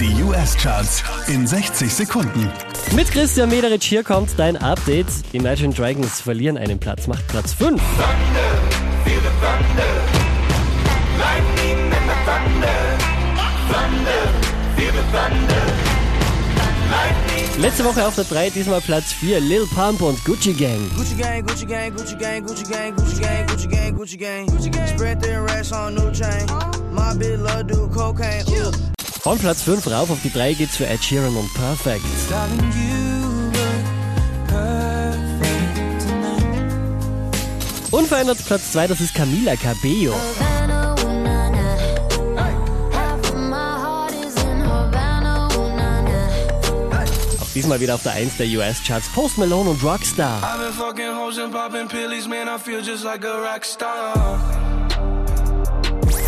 Die US-Charts in 60 Sekunden. Mit Christian Mederich hier kommt dein Update. Imagine Dragons verlieren einen Platz, macht Platz 5. Letzte Woche auf der 3, diesmal Platz 4, Lil Pump und Gucci Gang. Gucci gang, Gucci gang, Gucci gang, Gucci gang, Gucci gang, Gucci gang, Gucci gang. Gucci gang. Spread their racks on new chain. My bitch love do cocaine. Von Platz 5 rauf auf die 3 geht's für Ed Sheeran und Perfect. Unverändert Platz 2, das ist Camila Cabello. Auch diesmal wieder auf der 1 der US-Charts Post Malone und Rockstar.